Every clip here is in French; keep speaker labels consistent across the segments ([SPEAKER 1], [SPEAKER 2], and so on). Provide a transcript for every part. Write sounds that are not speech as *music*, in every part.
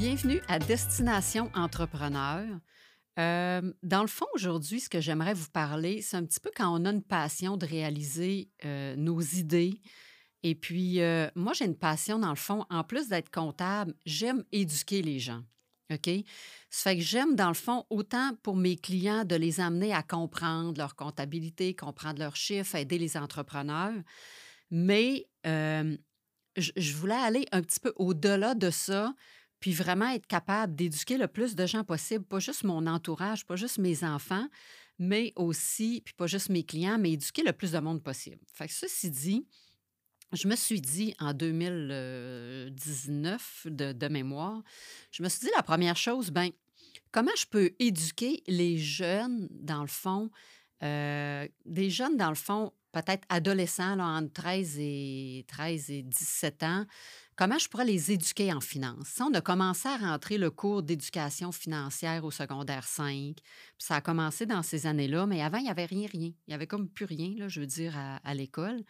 [SPEAKER 1] Bienvenue à Destination Entrepreneur. Euh, dans le fond, aujourd'hui, ce que j'aimerais vous parler, c'est un petit peu quand on a une passion de réaliser euh, nos idées. Et puis, euh, moi, j'ai une passion, dans le fond, en plus d'être comptable, j'aime éduquer les gens. OK? Ça fait que j'aime, dans le fond, autant pour mes clients de les amener à comprendre leur comptabilité, comprendre leurs chiffres, aider les entrepreneurs. Mais je, je voulais aller un petit peu au-delà de ça, puis vraiment être capable d'éduquer le plus de gens possible, pas juste mon entourage, pas juste mes enfants, mais aussi, puis pas juste mes clients, mais éduquer le plus de monde possible. Fait que ceci dit, je me suis dit en 2019 de, de mémoire, je me suis dit la première chose, ben comment je peux éduquer les jeunes, dans le fond, euh, des jeunes, dans le fond, peut-être adolescents, entre 13 et, 13 et 17 ans, comment je pourrais les éduquer en finance? on a commencé à rentrer le cours d'éducation financière au secondaire 5, puis ça a commencé dans ces années-là, mais avant, il n'y avait rien, rien. Il n'y avait comme plus rien, là, je veux dire, à, l'école.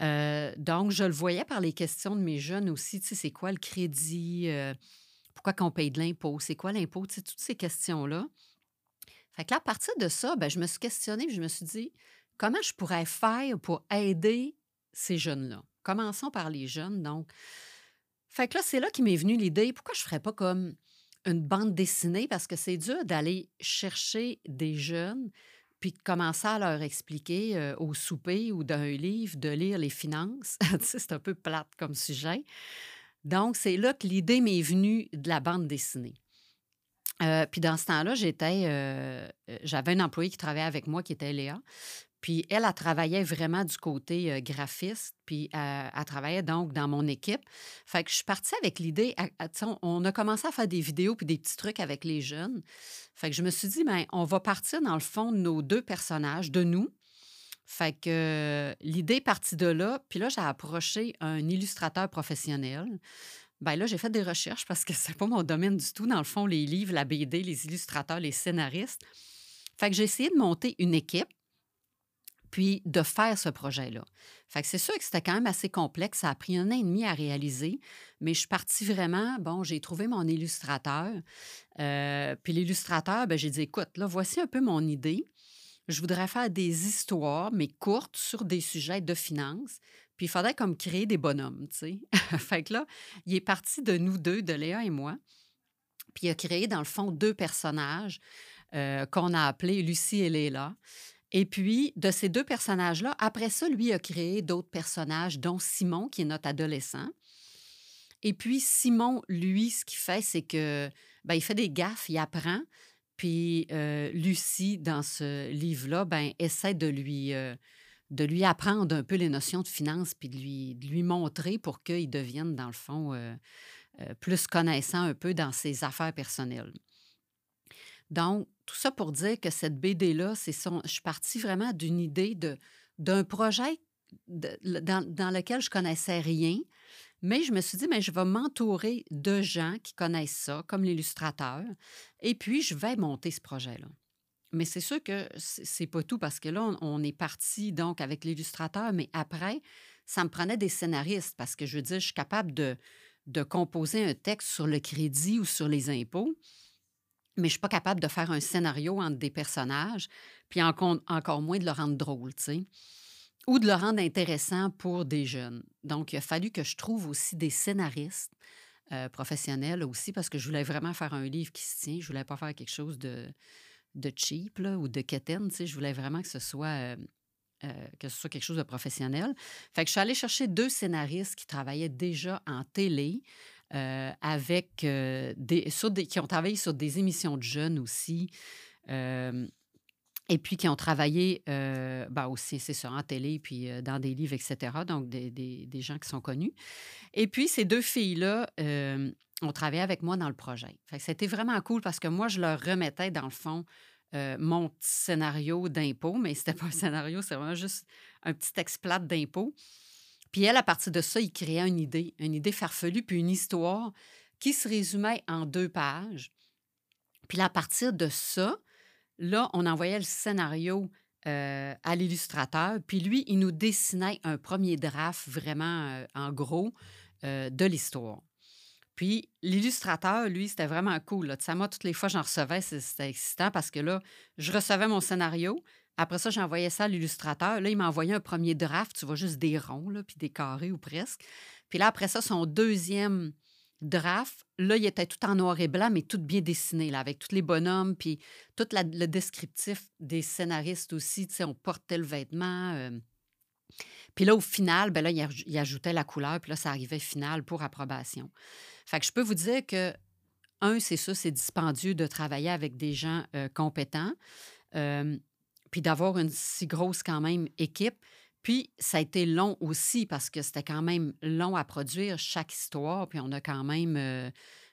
[SPEAKER 1] Euh, donc, je le voyais par les questions de mes jeunes aussi, c'est quoi le crédit? Euh, pourquoi qu'on paye de l'impôt? C'est quoi l'impôt? Toutes ces questions-là. Fait que là, à partir de ça, ben, je me suis questionnée, je me suis dit, comment je pourrais faire pour aider ces jeunes-là? Commençons par les jeunes, donc. Fait que là, c'est là qui m'est venue l'idée, pourquoi je ne ferais pas comme une bande dessinée? Parce que c'est dur d'aller chercher des jeunes puis de commencer à leur expliquer euh, au souper ou d'un livre de lire les finances. *laughs* c'est un peu plate comme sujet. Donc, c'est là que l'idée m'est venue de la bande dessinée. Euh, puis dans ce temps-là, j'étais, euh, j'avais un employé qui travaillait avec moi qui était Léa. Puis elle, elle travaillait vraiment du côté graphiste, puis elle, travaillait donc dans mon équipe. Fait que je suis partie avec l'idée, on a commencé à faire des vidéos puis des petits trucs avec les jeunes. Fait que je me suis dit, bien, on va partir dans le fond de nos deux personnages, de nous. Fait que l'idée est partie de là. Puis là, j'ai approché un illustrateur professionnel. Ben là, j'ai fait des recherches parce que *laughs* c'est pas mon domaine du tout. Dans le fond, les livres, la BD, les illustrateurs, les scénaristes. Fait que j'ai essayé de monter une équipe puis de faire ce projet-là. Fait c'est sûr que c'était quand même assez complexe. Ça a pris un an et demi à réaliser, mais je suis partie vraiment, bon, j'ai trouvé mon illustrateur. Euh, puis l'illustrateur, ben, j'ai dit, écoute, là, voici un peu mon idée. Je voudrais faire des histoires, mais courtes, sur des sujets de finances. Puis il faudrait comme créer des bonhommes, tu sais. *laughs* fait que là, il est parti de nous deux, de Léa et moi. Puis il a créé, dans le fond, deux personnages euh, qu'on a appelés Lucie et Léla. Et puis, de ces deux personnages-là, après ça, lui a créé d'autres personnages, dont Simon, qui est notre adolescent. Et puis, Simon, lui, ce qu'il fait, c'est que ben, il fait des gaffes, il apprend. Puis, euh, Lucie, dans ce livre-là, ben, essaie de lui, euh, de lui apprendre un peu les notions de finance, puis de lui, de lui montrer pour qu'il devienne, dans le fond, euh, plus connaissant un peu dans ses affaires personnelles. Donc, tout ça pour dire que cette BD-là, je suis partie vraiment d'une idée d'un projet dans, dans, lequel je connaissais rien, mais je me suis dit, mais je vais m'entourer de gens qui connaissent ça, comme l'illustrateur, et puis je vais monter ce projet-là. Mais c'est sûr que c'est pas tout parce que là, on, est parti donc avec l'illustrateur, mais après, ça me prenait des scénaristes parce que je veux dire, je suis capable de, de composer un texte sur le crédit ou sur les impôts mais je suis pas capable de faire un scénario entre des personnages, puis encore moins de le rendre drôle, tu sais, ou de le rendre intéressant pour des jeunes. Donc, il a fallu que je trouve aussi des scénaristes euh, professionnels aussi, parce que je voulais vraiment faire un livre qui se tient. Je voulais pas faire quelque chose de, de cheap ou de quétaine, tu sais. Je voulais vraiment que ce soit... Euh, euh, que ce soit quelque chose de professionnel. Fait que je suis allée chercher deux scénaristes qui travaillaient déjà en télé, euh, avec euh, qui ont travaillé sur des émissions de jeunes aussi. Euh, et puis qui ont travaillé ben aussi, c'est ça, en télé, puis dans des livres, etc. Donc, des, des, des, gens qui sont connus. Et puis, ces deux filles-là ont travaillé avec moi dans le projet. c'était vraiment cool parce que moi, je leur remettais, dans le fond, mon petit scénario d'impôt, mais c'était pas un scénario, c'est vraiment juste un petit exploit d'impôt. Puis elle, à partir de ça, il créait une idée, une idée farfelue, puis une histoire qui se résumait en deux pages. Puis à partir de ça, là, on envoyait le scénario euh, à l'illustrateur, puis lui, il nous dessinait un premier draft vraiment euh, en gros euh, de l'histoire. Puis l'illustrateur, lui, c'était vraiment cool. Moi, toutes les fois j'en recevais, c'était excitant parce que là, je recevais mon scénario. Après ça, j'envoyais ça à l'illustrateur. Là, il m'a envoyé un premier draft. Tu vois juste des ronds, là, puis des carrés ou presque. Puis là, après ça, son deuxième draft, là, il était tout en noir et blanc, mais tout bien dessiné, là, avec tous les bonhommes, puis tout le descriptif des scénaristes aussi. Tu sais, on portait le vêtement. Euh. Puis là, au final, ben là, il, ajoutait la couleur, puis là, ça arrivait final pour approbation. Fait que je peux vous dire que, un, c'est ça, c'est dispendieux de travailler avec des gens euh, compétents, euh, puis d'avoir une si grosse quand même équipe. Puis ça a été long aussi parce que c'était quand même long à produire chaque histoire, puis on a quand même, euh,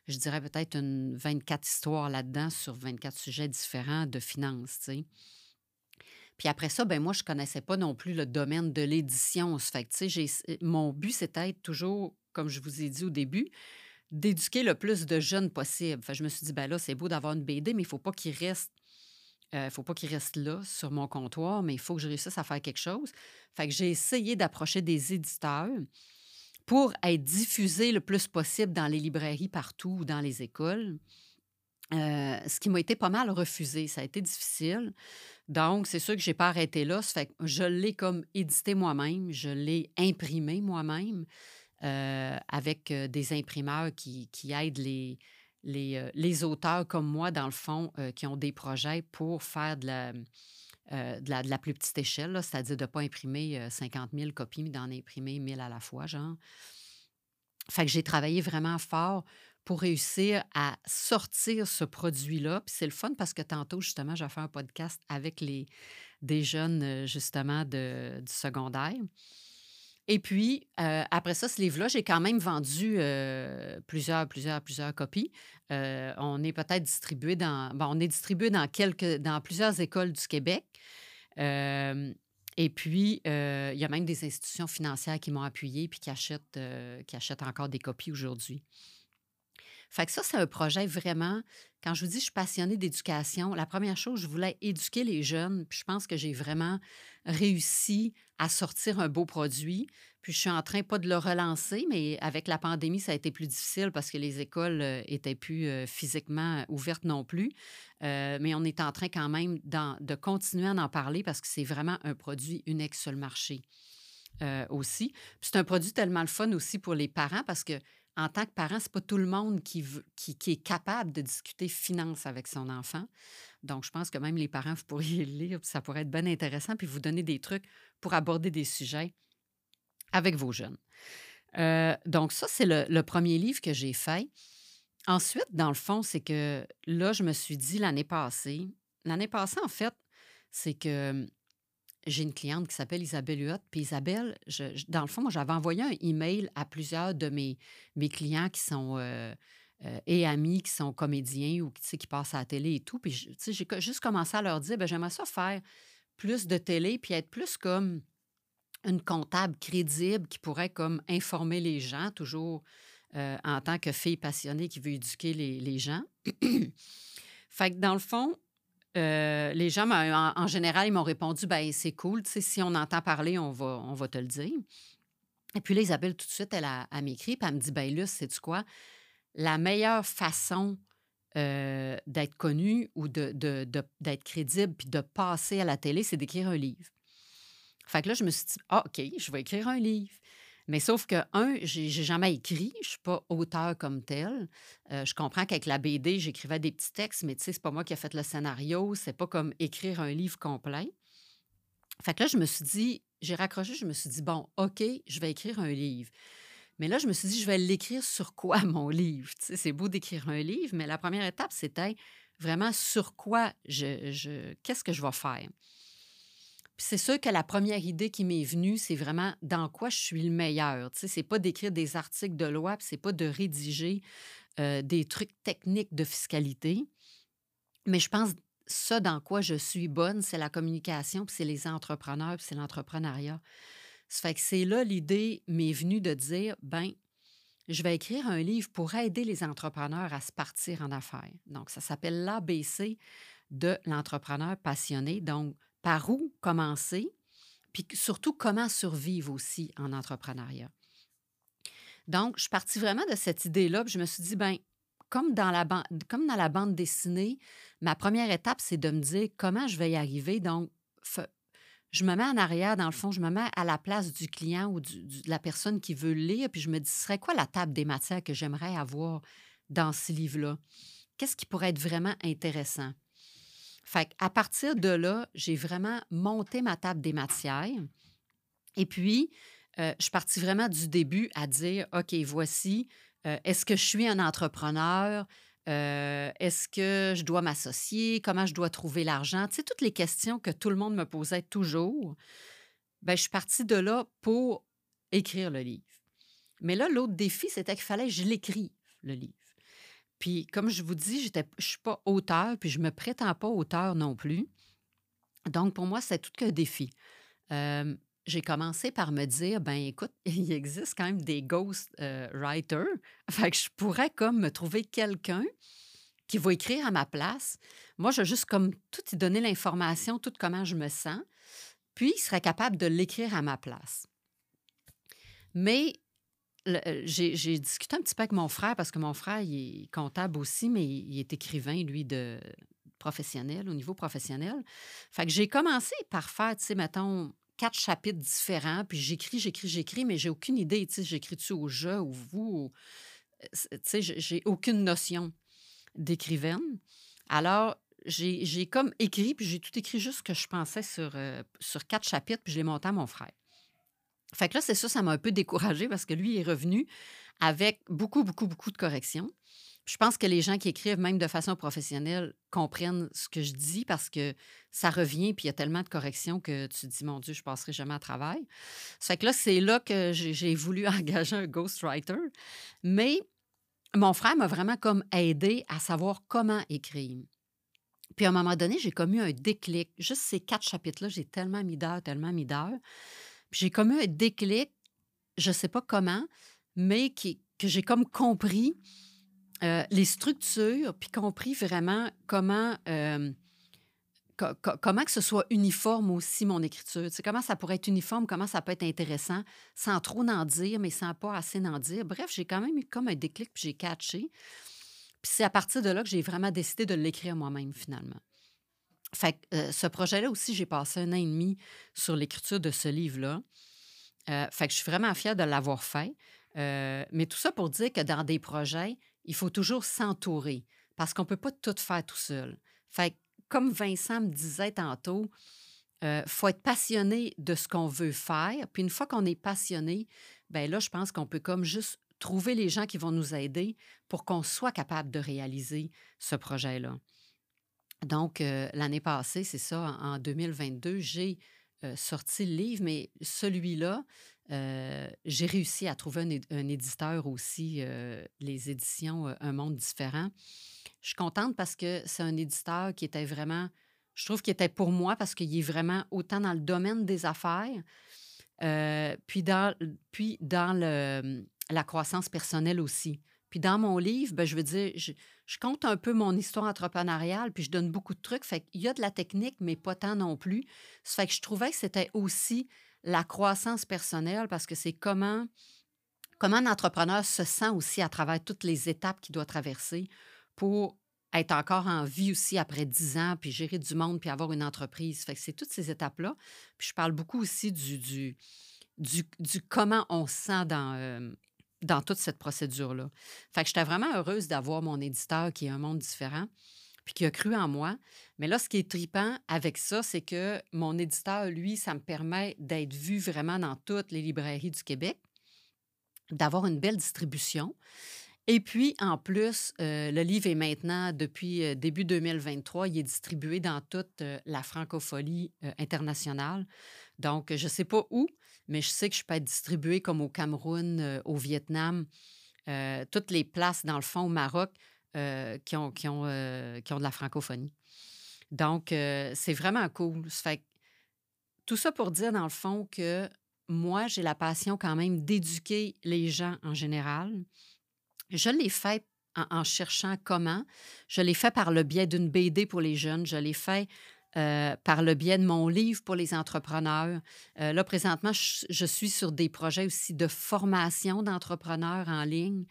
[SPEAKER 1] je dirais peut-être une 24 histoires là-dedans sur 24 sujets différents de finances. Puis après ça, ben moi, je connaissais pas non plus le domaine de l'édition. Fait que, tu sais, mon but, c'était toujours, comme je vous ai dit au début, d'éduquer le plus de jeunes possible. je me suis dit, ben là, c'est beau d'avoir une BD, mais il faut pas qu'il reste. Euh, faut pas qu'il reste là sur mon comptoir, mais il faut que je réussisse à faire quelque chose. Fait que j'ai essayé d'approcher des éditeurs pour être diffusé le plus possible dans les librairies partout ou dans les écoles. Euh, ce qui m'a été pas mal refusé. Ça a été difficile. Donc, c'est sûr que je n'ai pas arrêté là. fait que je l'ai comme édité moi-même, je l'ai imprimé moi-même. Euh, avec des imprimeurs qui, aident les, euh, les, auteurs comme moi, dans le fond, qui ont des projets pour faire de la, de la, plus petite échelle, c'est-à-dire de ne pas imprimer 50 000 copies, mais d'en imprimer 1000 à la fois, genre. Fait que j'ai travaillé vraiment fort pour réussir à sortir ce produit-là. Puis c'est le fun parce que tantôt, justement, j'ai fait un podcast avec les, des jeunes, justement, du secondaire. Et puis, euh, après ça, ce livre-là, j'ai quand même vendu euh, plusieurs, plusieurs, plusieurs copies. Euh, on est peut-être distribué dans. Bon, on est distribué dans quelques, dans plusieurs écoles du Québec. et puis, il y a même des institutions financières qui m'ont appuyé puis qui achètent, qui achètent encore des copies aujourd'hui. Fait que ça, c'est un projet vraiment. Quand je vous dis je suis passionnée d'éducation, la première chose, je voulais éduquer les jeunes. Je pense que j'ai vraiment réussi à sortir un beau produit. Puis je suis en train, pas de le relancer, mais avec la pandémie, ça a été plus difficile parce que les écoles étaient plus physiquement ouvertes non plus. mais on est en train quand même de continuer à en parler parce que c'est vraiment un produit unique sur le marché aussi. Puis c'est un produit tellement le fun aussi pour les parents parce que en tant que parent, c'est pas tout le monde qui, est capable de discuter finance avec son enfant. Donc, je pense que même les parents, vous pourriez le *laughs* lire, ça pourrait être bien intéressant, puis vous donner des trucs pour aborder des sujets avec vos jeunes. Euh, donc, ça, c'est le, premier livre que j'ai fait. Ensuite, dans le fond, c'est que là, je me suis dit l'année passée, l'année passée, en fait, c'est que j'ai une cliente qui s'appelle Isabelle Huot. Puis Isabelle, dans le fond, moi, j'avais envoyé un email à plusieurs de mes, mes clients qui sont euh, euh, et amis qui sont comédiens ou qui passent à la télé et tout. Puis j'ai juste commencé à leur dire, ben j'aimerais ça faire plus de télé puis être plus comme une comptable crédible qui pourrait comme informer les gens, toujours euh, en tant que fille passionnée qui veut éduquer les, les gens. *clears throat* fait que dans le fond, euh, les gens, en, général, ils m'ont répondu ben c'est cool, si on entend parler, on va, on va te le dire. Et puis là, Isabelle, tout de suite, elle a, m'écrit, puis elle me dit ben Luce, sais-tu quoi? La meilleure façon euh, d'être connue ou d'être de, de, crédible puis de passer à la télé, c'est d'écrire un livre. Fait que là, je me suis dit ah, OK, je vais écrire un livre. Mais sauf que, un, j'ai jamais écrit, je suis pas auteur comme tel. Euh, je comprends qu'avec la BD, j'écrivais des petits textes, mais tu sais, c'est pas moi qui ai fait le scénario, c'est pas comme écrire un livre complet. Fait que là, je me suis dit, j'ai raccroché, je me suis dit, bon, OK, je vais écrire un livre. Mais là, je me suis dit, je vais l'écrire sur quoi, *laughs* mon livre? C'est beau d'écrire un livre, mais la première étape, c'était vraiment sur quoi je, qu'est-ce que je vais faire? C'est sûr que la première idée qui m'est venue, c'est vraiment dans quoi je suis le meilleur. Tu sais, c'est pas d'écrire des articles de loi, c'est pas de rédiger euh, des trucs techniques de fiscalité. Mais je pense ça dans quoi je suis bonne, c'est la communication, puis c'est les entrepreneurs, puis c'est l'entrepreneuriat. Ça fait que c'est là l'idée m'est venue de dire, ben, je vais écrire un livre pour aider les entrepreneurs à se partir en affaires. Donc, ça s'appelle l'ABC de l'entrepreneur passionné. Donc, par où commencer, puis surtout comment survivre aussi en entrepreneuriat. Donc, je suis partie vraiment de cette idée-là, puis je me suis dit, ben comme dans, la comme dans la bande dessinée, ma première étape, c'est de me dire comment je vais y arriver. Donc, je me mets en arrière, dans le fond, je me mets à la place du client ou de la personne qui veut lire, puis je me dis, ce serait quoi la table des matières que j'aimerais avoir dans ce livre-là? Qu'est-ce qui pourrait être vraiment intéressant? Fait à partir de là, j'ai vraiment monté ma table des matières. Et puis, euh, je suis partie vraiment du début à dire, OK, voici, euh, est-ce que je suis un entrepreneur? Euh, est-ce que je dois m'associer? Comment je dois trouver l'argent? Tu toutes les questions que tout le monde me posait toujours. Bien, je suis partie de là pour écrire le livre. Mais là, l'autre défi, c'était qu'il fallait que je l'écrive, le livre. Puis, comme je vous dis, je ne suis pas auteur, puis je ne me prétends pas auteur non plus. Donc, pour moi, c'est tout qu'un défi. Euh, j'ai commencé par me dire, ben écoute, *laughs* il existe quand même des ghost euh, writers. *laughs* Fait que je pourrais comme me trouver quelqu'un qui va écrire à ma place. Moi, je vais juste comme tout y donner l'information, tout comment je me sens. Puis, il serait capable de l'écrire à ma place. Mais euh, j'ai discuté un petit peu avec mon frère parce que mon frère, il est comptable aussi, mais il est écrivain, lui, de professionnel, au niveau professionnel. Fait que j'ai commencé par faire, tu sais, mettons, quatre chapitres différents, puis j'écris, j'écris, j'écris, mais j'ai aucune idée, tu sais, j'écris-tu au jeu ou vous, tu sais, j'ai aucune notion d'écrivaine. Alors, j'ai comme écrit, puis j'ai tout écrit juste ce que je pensais sur, euh, sur quatre chapitres, puis je l'ai monté à mon frère. Fait que là, c'est ça, ça m'a un peu découragé parce que lui est revenu avec beaucoup, beaucoup, beaucoup de corrections. Je pense que les gens qui écrivent, même de façon professionnelle, comprennent ce que je dis parce que ça revient, puis il y a tellement de corrections que tu te dis, mon Dieu, je passerai jamais à travail. Ça que là, c'est là que j'ai voulu *laughs* engager un ghostwriter. Mais mon frère m'a vraiment comme aidé à savoir comment écrire. Puis à un moment donné, j'ai comme eu un déclic. Juste ces quatre chapitres-là, j'ai tellement mis d'heures, tellement mis d'heures. Puis j'ai comme eu un déclic, je ne sais pas comment, mais qui, que j'ai comme compris euh, les structures, puis compris vraiment comment, euh, comment que ce soit uniforme aussi, mon écriture. Comment ça pourrait être uniforme, comment ça peut être intéressant, sans trop en dire, mais sans pas assez n'en dire. Bref, j'ai quand même eu comme un déclic, puis j'ai catché. Puis c'est à partir de là que j'ai vraiment décidé de l'écrire moi-même, finalement. Fait euh, ce projet-là aussi, j'ai passé un an et demi sur l'écriture de ce livre-là. fait que je suis vraiment fière de l'avoir fait. mais tout ça pour dire que dans des projets, il faut toujours s'entourer parce qu'on ne peut pas tout faire tout seul. Fait comme Vincent me disait tantôt, il euh, faut être passionné de ce qu'on veut faire. Puis une fois qu'on est passionné, ben là, je pense qu'on peut comme juste trouver les gens qui vont nous aider pour qu'on soit capable de réaliser ce projet-là. Donc, euh, l'année passée, c'est ça, en 2022, j'ai euh, sorti le livre, mais celui-là, euh, j'ai réussi à trouver un, éditeur aussi, euh, les éditions Un Monde différent. Je suis contente parce que c'est un éditeur qui était vraiment, je trouve qu'il était pour moi parce qu'il est vraiment autant dans le domaine des affaires, puis dans, puis dans le, la croissance personnelle aussi. Puis dans mon livre, ben, je veux dire, je, je, compte un peu mon histoire entrepreneuriale, puis je donne beaucoup de trucs. Fait qu'il y a de la technique, mais pas tant non plus. Ça fait que je trouvais que c'était aussi la croissance personnelle parce que c'est comment, comment un entrepreneur se sent aussi à travers toutes les étapes qu'il doit traverser pour être encore en vie aussi après dix ans, puis gérer du monde, puis avoir une entreprise. Fait c'est toutes ces étapes-là. Puis je parle beaucoup aussi du, du, du, comment on se sent dans, euh, dans toute cette procédure-là. Fait que j'étais vraiment heureuse d'avoir mon éditeur qui est un monde différent puis qui a cru en moi. Mais là, ce qui est tripant avec ça, c'est que mon éditeur, lui, ça me permet d'être vu vraiment dans toutes les librairies du Québec, d'avoir une belle distribution. Et puis, en plus, euh, le livre est maintenant, depuis euh, début 2023, il est distribué dans toute euh, la francophonie internationale. Donc, je ne sais pas où, mais je sais que je peux être distribué comme au Cameroun, au Vietnam, toutes les places, dans le fond, au Maroc. Euh, qui, ont, qui, ont, euh, qui ont de la francophonie. Donc, euh, c'est vraiment cool. tout ça pour dire, dans le fond, que moi, j'ai la passion quand même d'éduquer les gens en général. Je l'ai fait en, cherchant comment. Je l'ai fait par le biais d'une BD pour les jeunes. Je l'ai fait euh, par le biais de mon livre pour les entrepreneurs. Euh, là, présentement, je, suis sur des projets aussi de formation d'entrepreneurs en ligne.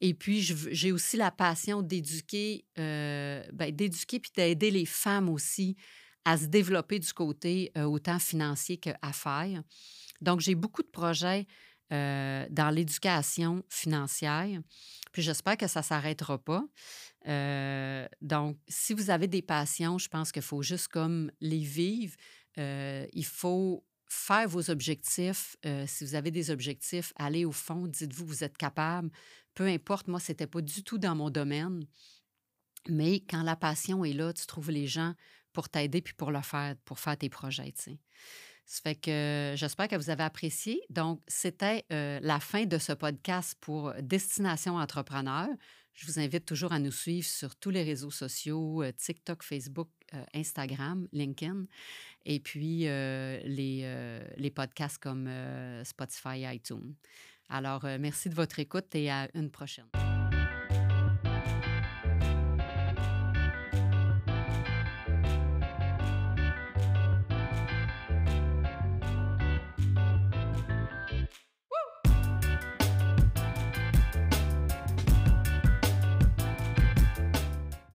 [SPEAKER 1] Et puis, j'ai aussi la passion d'éduquer, euh, ben, d'éduquer puis d'aider les femmes aussi à se développer du côté autant financier qu'affaires. Donc, j'ai beaucoup de projets dans l'éducation financière. Puis j'espère que ça ne s'arrêtera pas. Euh, donc, si vous avez des passions, je pense qu'il faut juste comme les vivre. Euh, il faut faire vos objectifs. Euh, si vous avez des objectifs, allez au fond, dites-vous, vous êtes capable. Peu importe, moi, ce n'était pas du tout dans mon domaine. Mais quand la passion est là, tu trouves les gens pour t'aider puis pour le faire, pour faire tes projets. Ça fait que j'espère que vous avez apprécié. Donc, c'était la fin de ce podcast pour Destination Entrepreneur. Je vous invite toujours à nous suivre sur tous les réseaux sociaux, euh, TikTok, Facebook, euh, Instagram, LinkedIn, et puis euh, les, les podcasts comme Spotify, iTunes. Alors, merci de votre écoute et à une prochaine.